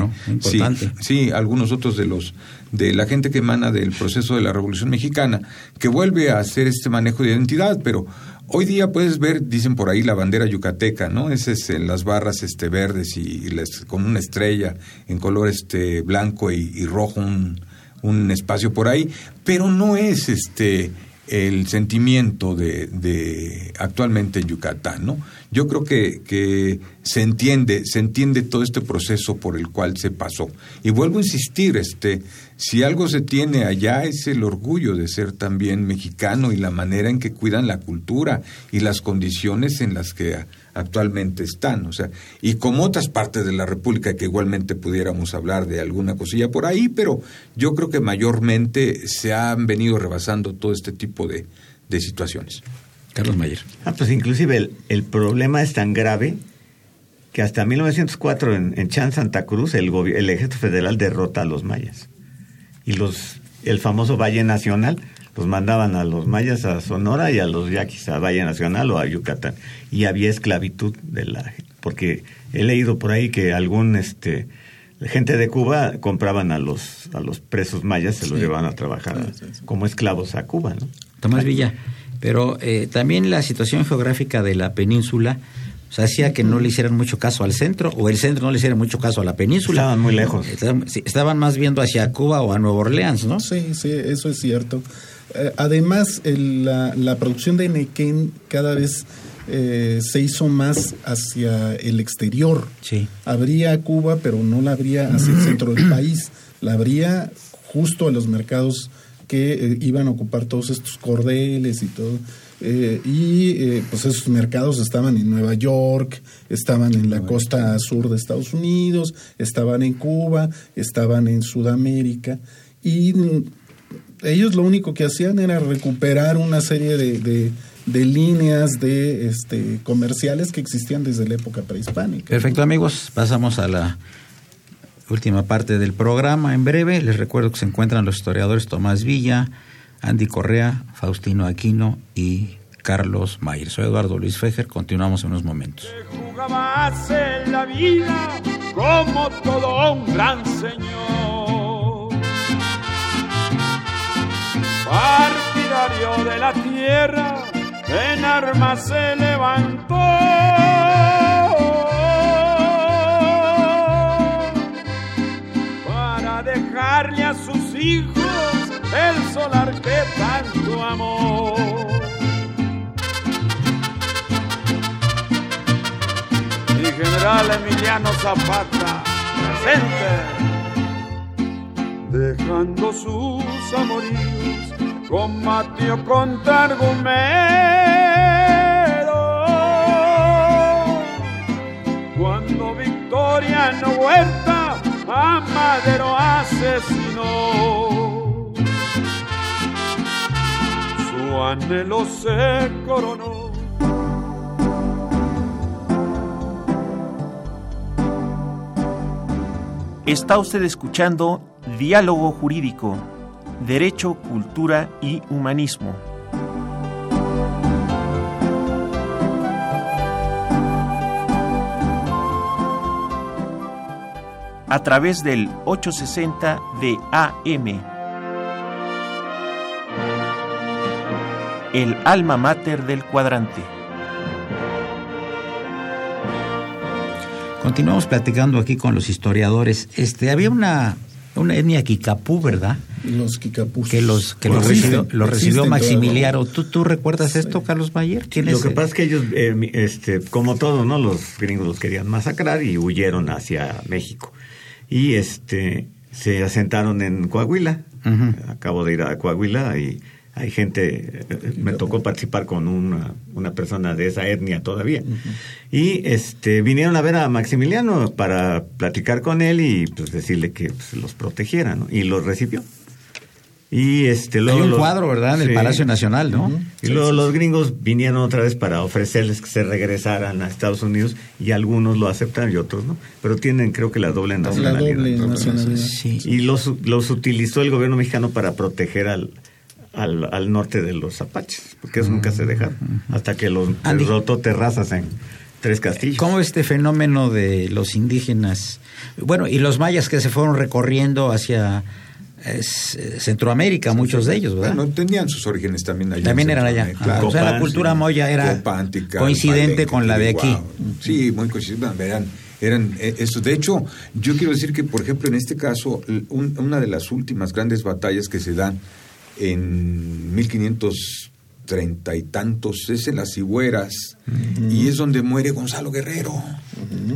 sí, sí, algunos otros de los de la gente que emana del proceso de la Revolución Mexicana, que vuelve a hacer este manejo de identidad, pero hoy día puedes ver, dicen por ahí, la bandera yucateca, ¿no? Ese es en las barras este, verdes y, con una estrella en color este, blanco y, rojo, un, un espacio por ahí, pero no es este el sentimiento de, actualmente en Yucatán, ¿no? Yo creo que, que, se entiende, se entiende todo este proceso por el cual se pasó. Y vuelvo a insistir, este, si algo se tiene allá es el orgullo de ser también mexicano y la manera en que cuidan la cultura y las condiciones en las que actualmente están. O sea, y como otras partes de la República que igualmente pudiéramos hablar de alguna cosilla por ahí, pero yo creo que mayormente se han venido rebasando todo este tipo de, situaciones. Carlos Mayer. Ah, pues inclusive el, el, problema es tan grave que hasta 1904 en, en Chan, Santa Cruz, el, el ejército federal derrota a los mayas. Y los el famoso Valle Nacional los mandaban a los mayas a Sonora y a los yaquis a Valle Nacional o a Yucatán. Y había esclavitud de la porque he leído por ahí que algún este gente de Cuba compraban a los a los presos mayas, se los llevaban a trabajar como esclavos a Cuba, ¿no? Tomás Villa, pero eh, también la situación geográfica de la península o sea, hacía que no le hicieran mucho caso al centro o el centro no le hiciera mucho caso a la península. Estaban muy lejos. Estaban, más viendo hacia Cuba o a Nueva Orleans, ¿no? Sí, sí, eso es cierto. Eh, además, la, producción de Nequén cada vez eh, se hizo más hacia el exterior. Sí. Habría Cuba, pero no la habría hacia el centro del país. La habría justo a los mercados que eh, iban a ocupar todos estos cordeles y todo. Eh, y eh, pues esos mercados estaban en Nueva York, estaban en la costa sur de Estados Unidos, estaban en Cuba, estaban en Sudamérica y ellos lo único que hacían era recuperar una serie de, de, líneas de este, comerciales que existían desde la época prehispánica. Perfecto amigos, pasamos a la última parte del programa. En breve les recuerdo que se encuentran los historiadores Tomás Villa, Andy Correa, Faustino Aquino y Carlos Mayer. Soy Eduardo Luis Fejer, continuamos en unos momentos. Jugabas en la vida como todo un gran señor, partidario de la tierra, en armas se levantó. Para dejarle a sus hijos el solar que tanto amó. Mi general Emiliano Zapata, presente, dejando sus amoríos, combatió contra argumento. Cuando Victoriano Huerta a Madero asesinó. anhelo se coronó. Está usted escuchando Diálogo Jurídico, Derecho, Cultura y Humanismo. A través del 860 de AM el alma mater del cuadrante. Continuamos platicando aquí con los historiadores. Este, había una, una etnia Kikapú, ¿verdad? Los Kikapús. Que los que los recibió, lo recibió Maximiliano. ¿Tú, ¿Tú recuerdas esto, Carlos Mayer? Lo que pasa es que ellos, eh, este, como todos, ¿no? Los gringos los querían masacrar y huyeron hacia México. Y este se asentaron en Coahuila. Acabo de ir a Coahuila y hay gente, eh, me tocó participar con una, una persona de esa etnia todavía. Y este vinieron a ver a Maximiliano para platicar con él y pues decirle que pues, los protegiera, ¿no? Y los recibió. Y este luego Hay un cuadro, ¿verdad? En el Palacio Nacional, ¿no? Y luego los gringos vinieron otra vez para ofrecerles que se regresaran a Estados Unidos y algunos lo aceptan y otros no. Pero tienen creo que la doble nacionalidad. La doble nacionalidad. Sí. Y los, los utilizó el gobierno mexicano para proteger al, al, al norte de los apaches, porque eso nunca se deja hasta que los derrotó terrazas en Tres Castillos. ¿Cómo este fenómeno de los indígenas, bueno, y los mayas que se fueron recorriendo hacia Centroamérica, muchos de ellos, ¿verdad? Bueno, tenían sus orígenes también allá. También eran allá. o sea, la cultura moya era coincidente con la de aquí. Sí, muy coincidente. Eran, eran eh, eso. De hecho, yo quiero decir que, por ejemplo, en este caso, una de las últimas grandes batallas que se dan en 1530 y tantos, es en las Cigüeras, y es donde muere Gonzalo Guerrero.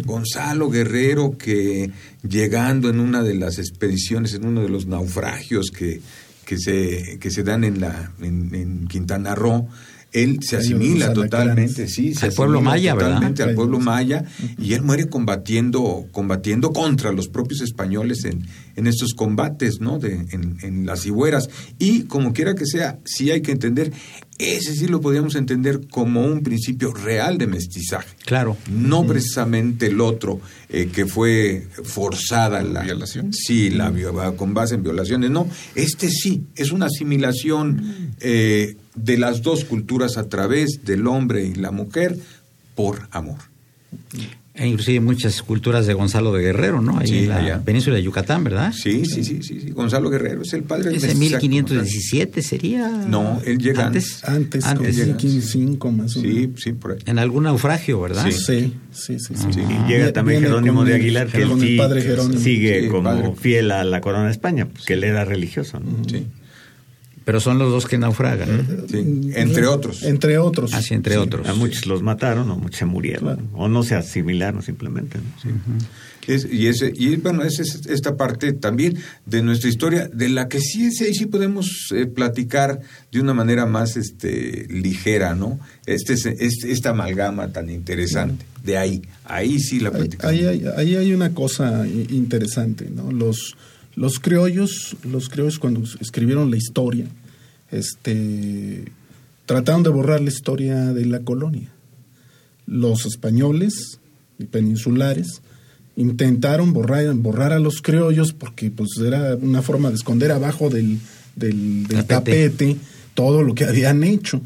Gonzalo Guerrero que llegando en una de las expediciones, en uno de los naufragios que, que, se, que se dan en, la, en Quintana Roo, él se asimila totalmente, sí, al pueblo maya, totalmente al pueblo maya y él muere combatiendo, combatiendo contra los propios españoles en, en estos combates, ¿no? De, en, en las higueras y como quiera que sea, sí hay que entender, ese sí lo podríamos entender como un principio real de mestizaje. Claro. No precisamente el otro eh, que fue forzada la violación. Sí, la con base en violaciones. No, este sí es una asimilación eh, de las dos culturas a través del hombre y la mujer por amor. E inclusive muchas culturas de Gonzalo de Guerrero, ¿no? Ahí en la península de Yucatán, ¿verdad? Sí, sí, sí, sí, Gonzalo Guerrero es el padre del ¿Es 1517 sería? No, él llega antes. Antes, antes, antes más o menos. Sí, sí, por ahí. En algún naufragio, ¿verdad? Sí, sí, sí. sí, Y llega también Jerónimo de Aguilar, que él padre Jerónimo. sigue como fiel a la corona de España, porque él era religioso, ¿no? Sí. Pero son los dos que naufragan. Sí, entre otros. Entre otros. Así, entre otros. A muchos los mataron o muchos se murieron. O no se asimilaron simplemente. ¿no? Es- y ese, y bueno, esa es esta parte también de nuestra historia, de la que sí, sí, sí podemos eh, platicar de una manera más este, ligera, ¿no? Este, es- este- esta amalgama tan interesante. De ahí, ahí sí la Ahí, platicamos. ahí hay, ahí hay una cosa interesante, ¿no? Los, los criollos, los criollos cuando escribieron la historia, este, trataron de borrar la historia de la colonia. Los españoles y peninsulares intentaron borrar, borrar a los criollos porque pues era una forma de esconder abajo del, del, del Tapete. tapete todo lo que habían hecho.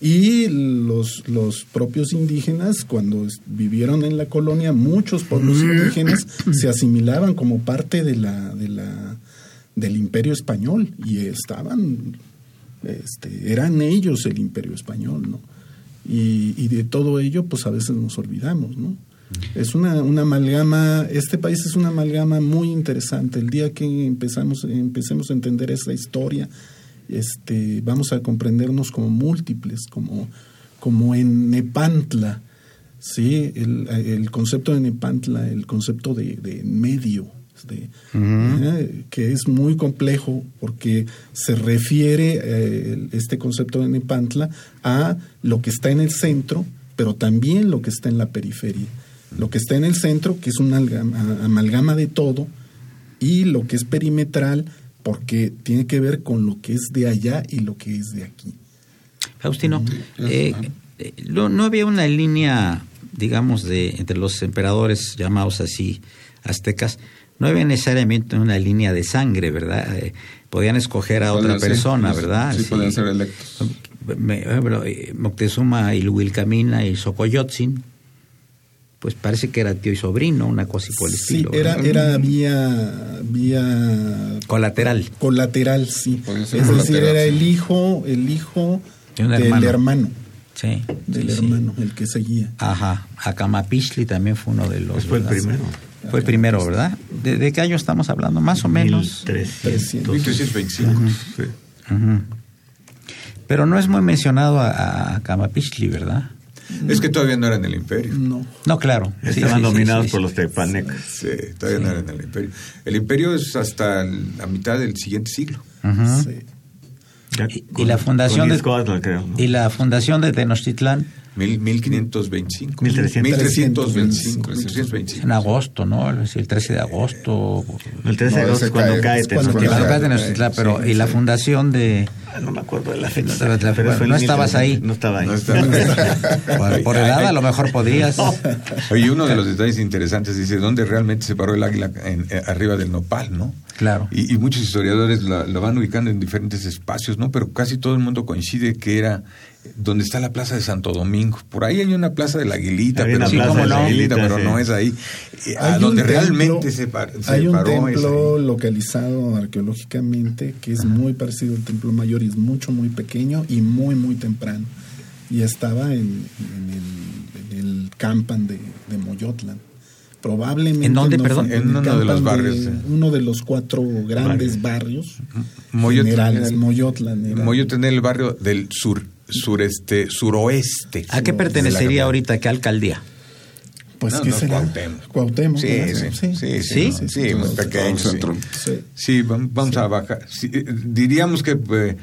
Y los, los propios indígenas, cuando vivieron en la colonia, muchos pueblos indígenas se asimilaban como parte de la, de la, del imperio español y estaban, este, eran ellos el imperio español, ¿no? Y, y de todo ello, pues a veces nos olvidamos, ¿no? Es una, una amalgama, este país es una amalgama muy interesante. El día que empezamos, empecemos a entender esa historia, este, vamos a comprendernos como múltiples, como, como en Nepantla, ¿sí? el, el concepto de Nepantla, el concepto de, de medio, de, ¿eh? que es muy complejo porque se refiere eh, este concepto de Nepantla a lo que está en el centro, pero también lo que está en la periferia. Lo que está en el centro, que es una algama- amalgama de todo, y lo que es perimetral, porque tiene que ver con lo que es de allá y lo que es de aquí. Faustino, eh, eh, no, no había una línea, digamos, de entre los emperadores llamados así aztecas, no había necesariamente una línea de sangre, ¿verdad? Eh, podían escoger a otra persona, sí, ¿verdad? Sí, podían ser electos. Eh, Moctezuma y Luilcamina y Xocoyotzin, pues parece que era tío y sobrino, una cosa así por el Sí, estilo. era, era vía, vía Colateral. colateral, sí. Es decir, era sí. el hijo, el hijo De un del hermano. hermano. Sí. del sí, sí. hermano, el que seguía. Ajá, Acamapichli también fue uno de los. Pues fue el primero. Fue el primero, ¿verdad? ¿De, de qué año estamos hablando? Más o menos. 1300. 1325. Sí. Ujú. Pero no es muy mencionado a, a Acamapichli, ¿verdad? Es que todavía no era en el imperio. No. No, claro. Estaban sí, dominados sí, por los tepanecas. Sí, todavía no era en el imperio. El imperio es hasta la mitad del siguiente siglo. Ya Y, la fundación con de creo, ¿no? y la fundación de Tenochtitlán Mil, 1525. 1325. 1325. 1325. en agosto, ¿no? El 13 de agosto. El 13 de agosto es cuando cae- es cuando cae. Tenochtitlán, pero Sí, y la sí. fundación de Ah, No me acuerdo de la fecha. No, pero- Pero fue en no estabas 1300. ahí. No estaba ahí. No estaba. por, por edad a lo mejor podías. Oye, uno de los detalles interesantes dice dónde realmente se paró el águila en- eh, arriba del nopal, ¿no? Claro. Y, y muchos historiadores la, la van ubicando en diferentes espacios, ¿no? Pero casi todo el mundo coincide que era donde está la plaza de Santo Domingo. Por ahí hay una plaza de la Aguilita, Hay pero, una sí, plaza cómo de la no, Aguilita, pero sí. no es ahí. Eh, A un donde templo- realmente se, par- se hay un paró templo localizado arqueológicamente que es muy parecido al templo mayor y es mucho muy pequeño y muy muy temprano y estaba en, en el, en el campan de, de Moyotlan probablemente ¿En dónde, no perdón? En uno de los barrios, uno de los cuatro grandes barrios Moyotlan. generales Moyotlan era- Moyotlan en el barrio del sur, sureste, suroeste. ¿A qué pertenecería ahorita? ¿Qué alcaldía? pues No, qué no, será Cuauhtémoc. Cuauhtémoc, Sí, sí, sí, sí, ¿Sí? sí, muy pequeño, sí. centro. Sí. Sí, vam- vamos a bajar. Sí, eh, diríamos que eh,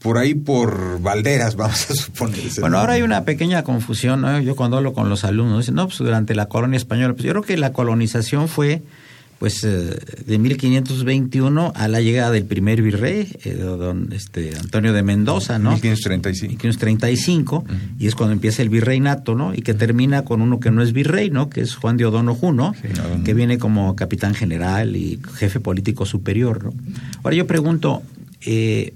por ahí por Valderas, vamos a suponer. Bueno, ahora hay una pequeña confusión, ¿no? Yo cuando hablo con los alumnos, dicen, no, pues durante la colonia española, pues yo creo que la colonización fue, pues, eh, de 1521 a la llegada del primer virrey, eh, don este, Antonio de Mendoza, ¿no? 1535. 1535, y es cuando empieza el virreinato, ¿no? Y que termina con uno que no es virrey, ¿no? Que es Juan de O'Donoghue, ¿no? O'Donoghue. Que viene como capitán general y jefe político superior, ¿no? Ahora yo pregunto, eh,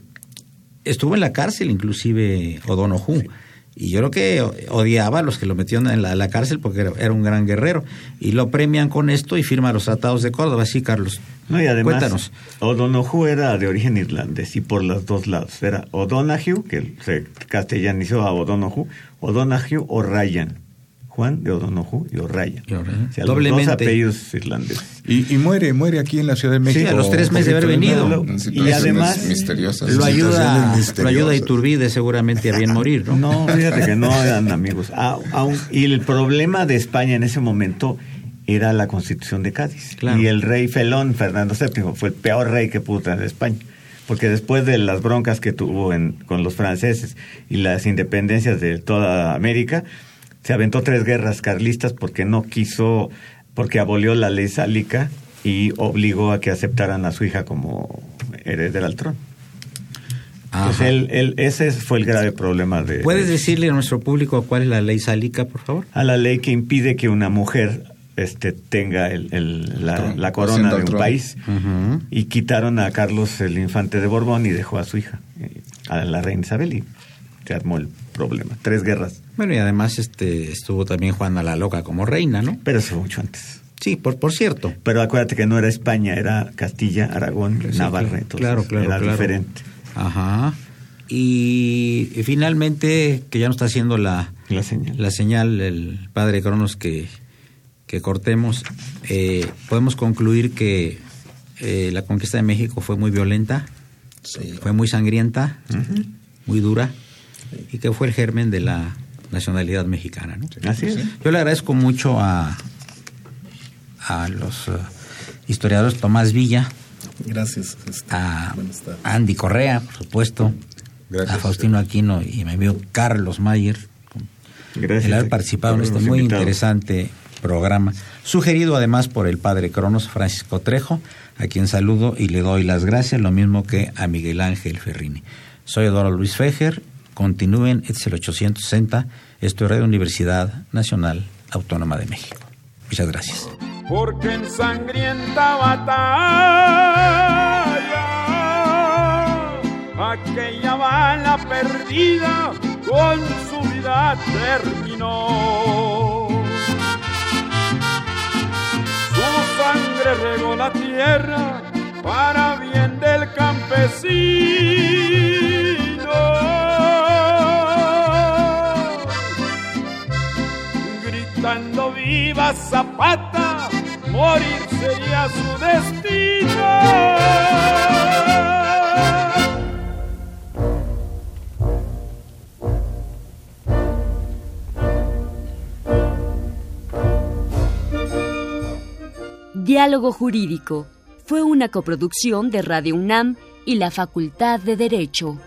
estuvo en la cárcel inclusive O'Donoghue. Y yo creo que odiaba a los que lo metieron en la, la cárcel porque era, era un gran guerrero. Y lo premian con esto y firma los tratados de Córdoba. Sí, Carlos. No, y además, Cuéntanos. O'Donoghue era de origen irlandés y por los dos lados. Era O'Donoghue, que se castellanizó a O'Donoghue, O'Donoghue o Ryan. Juan de O'Donoghue y O'Ryan. Doblemente. Dos apellidos irlandeses. Y, muere, muere aquí en la Ciudad de México. Sí, a los tres meses de haber venido. y además. Lo ayuda, lo ayuda a Iturbide seguramente a bien morir, ¿no? No, fíjate que no eran amigos. Ah, y el problema de España en ese momento era la constitución de Cádiz. Y el rey felón, Fernando VII, fue el peor rey que pudo tener España porque después de las broncas que tuvo en, con los franceses y las independencias de toda América, se aventó tres guerras carlistas porque no quiso, porque abolió la ley sálica y obligó a que aceptaran a su hija como heredera al trono. Pues él, ese fue el grave problema de... ¿Puedes decirle a nuestro público cuál es la ley sálica, por favor? A la ley que impide que una mujer este, tenga el, la, corona de un país. Y quitaron a Carlos el infante de Borbón y dejó a su hija, eh, a la reina Isabel, y se armó el problema. Tres guerras. Bueno, y además este estuvo también Juana la Loca como reina, ¿no? Pero eso mucho antes. Sí, por, por cierto. Pero acuérdate que no era España, era Castilla, Aragón, Navarra. claro, claro, era diferente. Ajá. Y, finalmente, que ya nos está haciendo la, la señal, la señal el padre Cronos que, que cortemos, eh, podemos concluir que eh, la conquista de México fue muy violenta, fue muy sangrienta, muy dura y que fue el germen de la nacionalidad mexicana. ¿no? Así es. Yo le agradezco mucho a, a los uh, historiadores Tomás Villa. Gracias. Este, a, Andy Correa, por supuesto. a Faustino Aquino y mi amigo Carlos Mayer. Gracias. El haber participado en este muy interesante programa, sugerido además por el padre Cronos Francisco Trejo, a quien saludo y le doy las gracias, lo mismo que a Miguel Ángel Ferrini. Soy Eduardo Luis Fejer, continúen, es el 860, esto es Radio Universidad Nacional Autónoma de México. Muchas gracias. Porque en sangrienta batalla aquella bala perdida con su vida terminó. Su sangre regó la tierra para bien del campesino Zapata, morir sería su destino. Diálogo Jurídico fue una coproducción de Radio UNAM y la Facultad de Derecho.